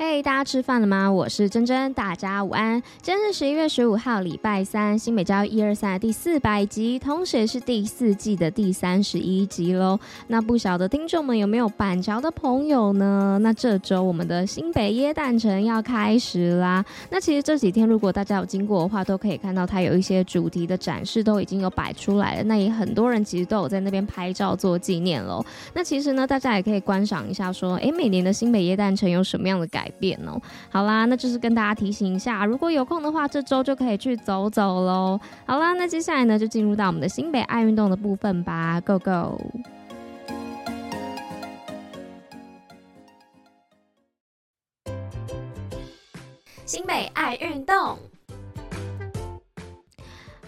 嘿大家吃饭了吗？我是珍珍，大家午安。今天是十一月十五号，礼拜三，新北教育一二三的第四百集，同时也是第四季的第三十一集喽。那不晓得听众们有没有板桥的朋友呢？那这周我们的新北耶诞城要开始啦。那其实这几天如果大家有经过的话，都可以看到它有一些主题的展示都已经有摆出来了。那也很多人其实都有在那边拍照做纪念喽。那其实呢，大家也可以观赏一下，说，诶，每年的新北耶诞城有什么样的改变哦，好啦，那就是跟大家提醒一下，如果有空的话，这周就可以去走走喽。好啦，那接下来呢，就进入到我们的新北爱运动的部分吧，Go Go！新北爱运动。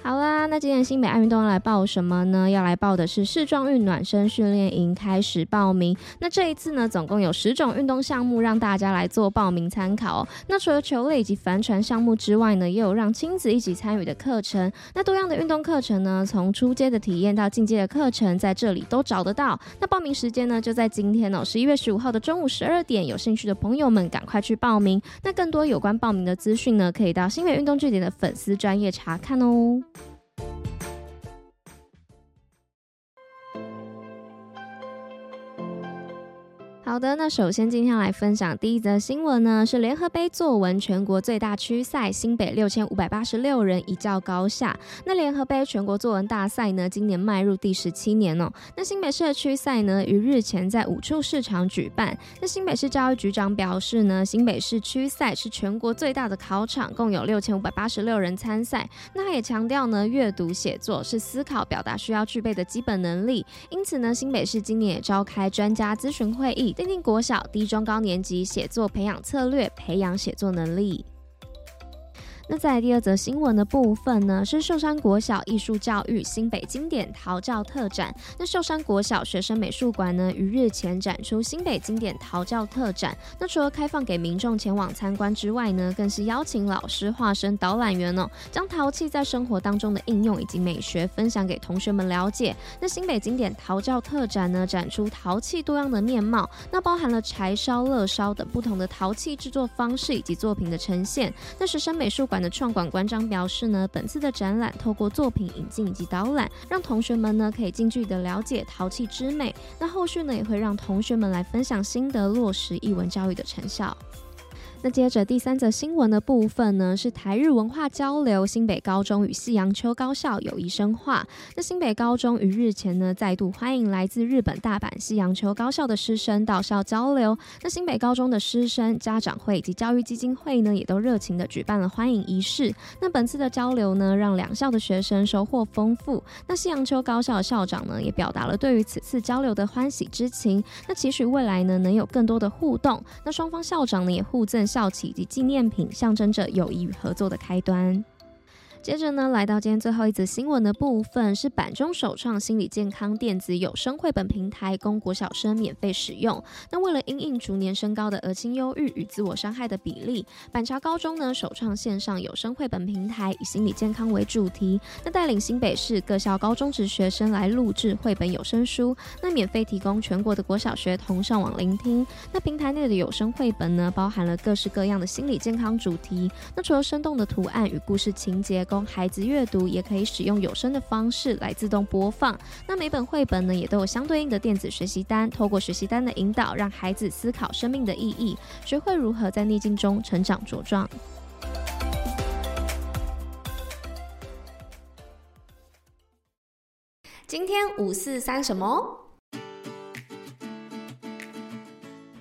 好啦，那今天新北爱运动要来报什么呢？要来报的是世壮运暖身训练营开始报名。那这一次呢，总共有十种运动项目让大家来做报名参考哦。那除了球类以及帆船项目之外呢，也有让亲子一起参与的课程。那多样的运动课程呢，从初阶的体验到进阶的课程，在这里都找得到。那报名时间呢，就在今天哦，十一月十五号的中午十二点。有兴趣的朋友们，赶快去报名。那更多有关报名的资讯呢，可以到新北运动据点的粉丝专页查看哦。好的，那首先今天来分享第一则新闻呢，是联合杯作文全国最大区赛，新北六千五百八十六人一较高下。那联合杯全国作文大赛呢，今年迈入第十七年哦。那新北社区赛呢，于日前在五处市场举办。那新北市教育局长表示呢，新北市区赛是全国最大的考场，共有六千五百八十六人参赛。那他也强调呢，阅读写作是思考表达需要具备的基本能力。因此呢，新北市今年也召开专家咨询会议。奠定国小、低中高年级写作培养策略，培养写作能力。那在第二则新闻的部分呢，是寿山国小艺术教育新北经典陶教特展。那寿山国小学生美术馆呢，于日前展出新北经典陶教特展。那除了开放给民众前往参观之外呢，更是邀请老师化身导览员哦，将陶器在生活当中的应用以及美学分享给同学们了解。那新北经典陶教特展呢，展出陶器多样的面貌，那包含了柴烧、乐烧等不同的陶器制作方式以及作品的呈现。那学生美术馆创馆馆长表示呢，本次的展览透过作品引进以及导览，让同学们呢可以近距离的了解陶器之美。那后续呢也会让同学们来分享心得，落实艺文教育的成效。那接着第三则新闻的部分呢，是台日文化交流，新北高中与西洋丘高校友谊深化。那新北高中于日前呢，再度欢迎来自日本大阪西洋丘高校的师生到校交流。那新北高中的师生、家长会以及教育基金会呢，也都热情的举办了欢迎仪式。那本次的交流呢，让两校的学生收获丰富。那西洋丘高校的校长呢，也表达了对于此次交流的欢喜之情。那期许未来呢，能有更多的互动。那双方校长呢，也互赠。校旗及纪念品，象征着友谊与合作的开端。接着呢，来到今天最后一则新闻的部分，是板中首创心理健康电子有声绘本平台，供国小生免费使用。那为了因应逐年升高的儿青忧郁与自我伤害的比例，板桥高中呢首创线上有声绘本平台，以心理健康为主题，那带领新北市各校高中职学生来录制绘本有声书，那免费提供全国的国小学童上网聆听。那平台内的有声绘本呢，包含了各式各样的心理健康主题。那除了生动的图案与故事情节，供孩子阅读，也可以使用有声的方式来自动播放。那每本绘本呢，也都有相对应的电子学习单，透过学习单的引导，让孩子思考生命的意义，学会如何在逆境中成长茁壮。今天五四三什么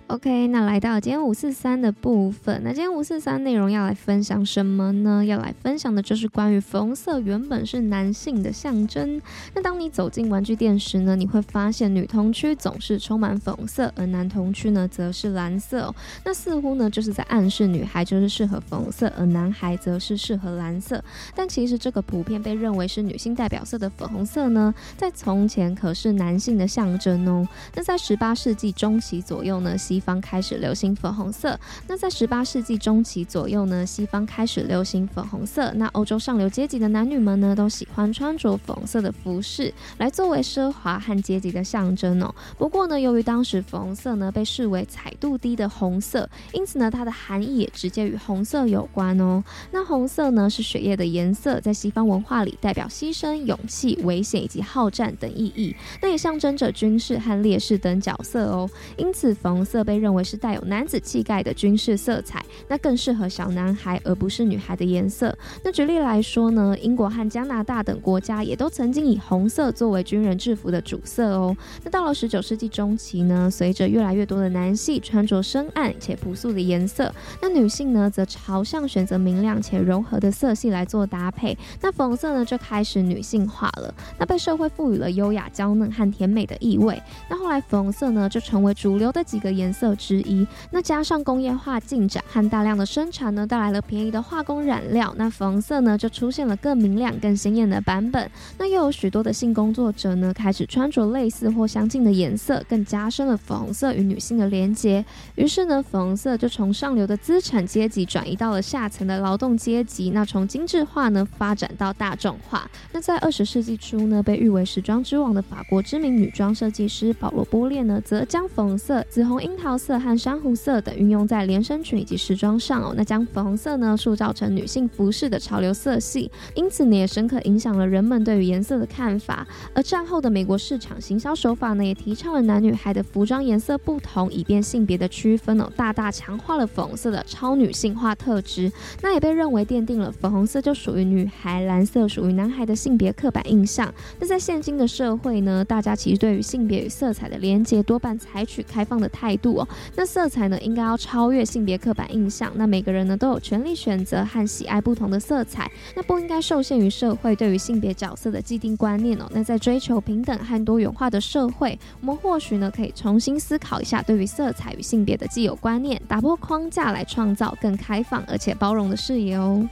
？OK，那来到今天五四三的部分，那今天五四三内容要来分享什么呢？要来分享的就是关于粉红色原本是男性的象征。那当你走进玩具店时呢，你会发现女童区总是充满粉红色，而男童区呢则是蓝色。那似乎呢就是在暗示女孩就是适合粉红色，而男孩则是适合蓝色。但其实这个普遍被认为是女性代表色的粉红色呢，在从前可是男性的象征哦。那在十八世纪中期左右呢，西方开始流行粉红色。那在十八世纪中期左右呢，西方开始流行粉红色。那欧洲上流阶级的男女们呢，都喜欢穿着粉红色的服饰，来作为奢华和阶级的象征哦。不过呢，由于当时粉红色呢被视为彩度低的红色，因此呢，它的含义也直接与红色有关哦。那红色呢是血液的颜色，在西方文化里代表牺牲、勇气、危险以及好战等意义。那也象征着军事和烈士等角色哦。因此，粉红色被认为是带有男子气概的军事色彩，那更适合小男孩而不是女孩的颜色。那举例来说呢，英国和加拿大等国家也都曾经以红色作为军人制服的主色哦。那到了十九世纪中期呢，随着越来越多的男性穿着深暗且朴素的颜色，那女性呢则朝向选择明亮且柔和的色系来做搭配。那粉色呢就开始女性化了，那被社会赋予了优雅、娇嫩和甜美的意味。那后来粉红色呢就成为主流的几个颜色色之一。那加上工业化进展和大量的生产呢，带来了便宜的化工染料，那粉红色呢就出现了更明亮、更鲜艳的版本。那又有许多的性工作者呢开始穿着类似或相近的颜色，更加深了粉红色与女性的连接。于是呢，粉红色就从上流的资产阶级转移到了下层的劳动阶级。那从精致化呢发展到大众化。那在二十世纪初呢，被誉为时装之王的法国知名女装设计师保罗波列呢，则将粉红色、紫红樱桃色和珊瑚色等运用在连身裙以及时装上哦。那将粉红色呢塑造成女性服饰的潮流色系，因此呢也深刻影响了人们对于颜色的看法。而战后的美国市场行销手法呢，也提倡了男女孩的服装颜色不同，以便性别的区分哦，大大强化了粉红色的超女性化特质。那也被认为奠定了粉红色就属于女孩，蓝色属于男孩的性别刻板印象。那在现今的社会呢，大家其实对于性别与色彩的连结多半采取开放的态度 那色彩呢，应该要超越性别刻板印象。那每个人呢，都有权利选择和喜爱不同的色彩。那不应该受限于社会对于性别角色的既定观念哦。那在追求平等和多元化的社会，我们或许呢，可以重新思考一下对于色彩与性别的既有观念，打破框架来创造更开放而且包容的视野哦。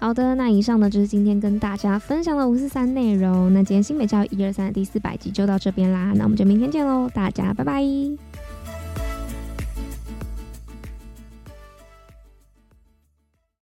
好的，那以上呢，就是今天跟大家分享的五四三内容。那今天新美教育一二三的第四百集就到这边啦，那我们就明天见喽，大家拜拜。